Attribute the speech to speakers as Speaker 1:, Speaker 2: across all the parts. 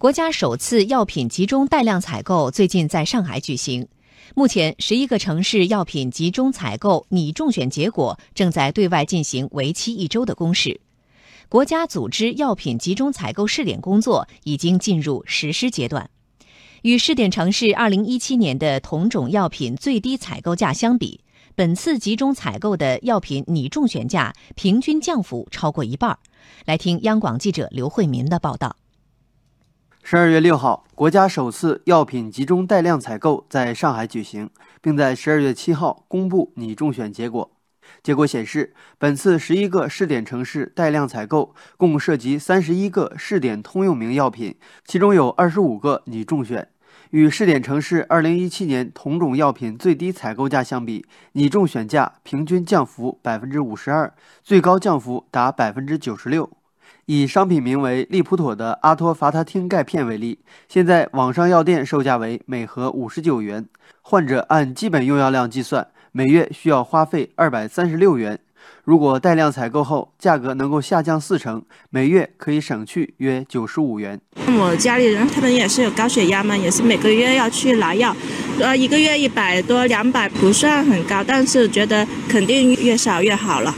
Speaker 1: 国家首次药品集中带量采购最近在上海举行，目前十一个城市药品集中采购拟中选结果正在对外进行为期一周的公示。国家组织药品集中采购试点工作已经进入实施阶段。与试点城市二零一七年的同种药品最低采购价相比，本次集中采购的药品拟中选价平均降幅超过一半。来听央广记者刘慧民的报道。
Speaker 2: 十二月六号，国家首次药品集中带量采购在上海举行，并在十二月七号公布拟中选结果。结果显示，本次十一个试点城市带量采购共涉及三十一个试点通用名药品，其中有二十五个拟中选。与试点城市二零一七年同种药品最低采购价相比，拟中选价平均降幅百分之五十二，最高降幅达百分之九十六。以商品名为利普妥的阿托伐他汀钙片为例，现在网上药店售价为每盒五十九元，患者按基本用药量计算，每月需要花费二百三十六元。如果带量采购后，价格能够下降四成，每月可以省去约九十五元。
Speaker 3: 我家里人他们也是有高血压嘛，也是每个月要去拿药，呃，一个月一百多两百不算很高，但是觉得肯定越少越好了。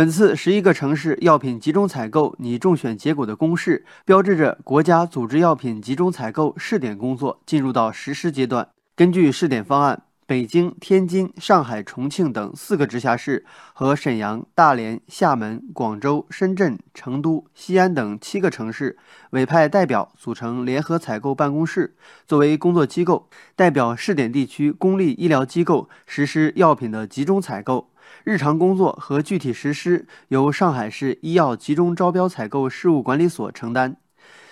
Speaker 2: 本次十一个城市药品集中采购拟中选结果的公示，标志着国家组织药品集中采购试点工作进入到实施阶段。根据试点方案，北京、天津、上海、重庆等四个直辖市和沈阳、大连、厦门、广州、深圳、成都、西安等七个城市委派代表组成联合采购办公室，作为工作机构，代表试点地区公立医疗机构实施药品的集中采购。日常工作和具体实施由上海市医药集中招标采购事务管理所承担。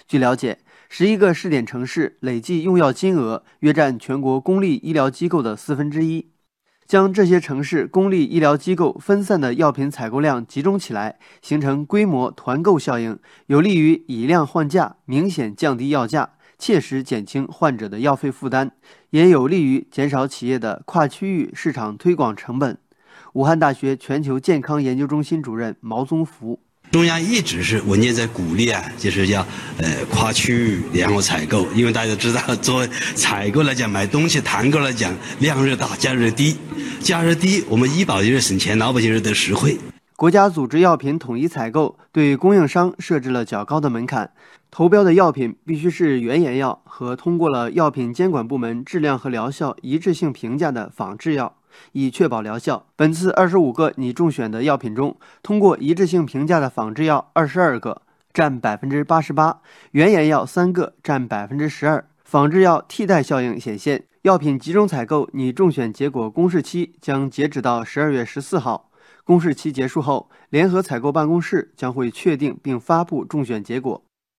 Speaker 2: 据了解，十一个试点城市累计用药金额约占全国公立医疗机构的四分之一。将这些城市公立医疗机构分散的药品采购量集中起来，形成规模团购效应，有利于以量换价，明显降低药价，切实减轻患者的药费负担，也有利于减少企业的跨区域市场推广成本。武汉大学全球健康研究中心主任毛宗福：
Speaker 4: 中央一直是文件在鼓励啊，就是要呃跨区域联合采购，因为大家知道，作为采购来讲，买东西团购来讲，量越大价越低，价越低，我们医保就是省钱，老百姓是得实惠。
Speaker 2: 国家组织药品统一采购，对供应商设置了较高的门槛，投标的药品必须是原研药和通过了药品监管部门质量和疗效一致性评价的仿制药。以确保疗效。本次二十五个拟中选的药品中，通过一致性评价的仿制药二十二个，占百分之八十八；原研药三个，占百分之十二。仿制药替代效应显现。药品集中采购拟中选结果公示期将截止到十二月十四号。公示期结束后，联合采购办公室将会确定并发布中选结果。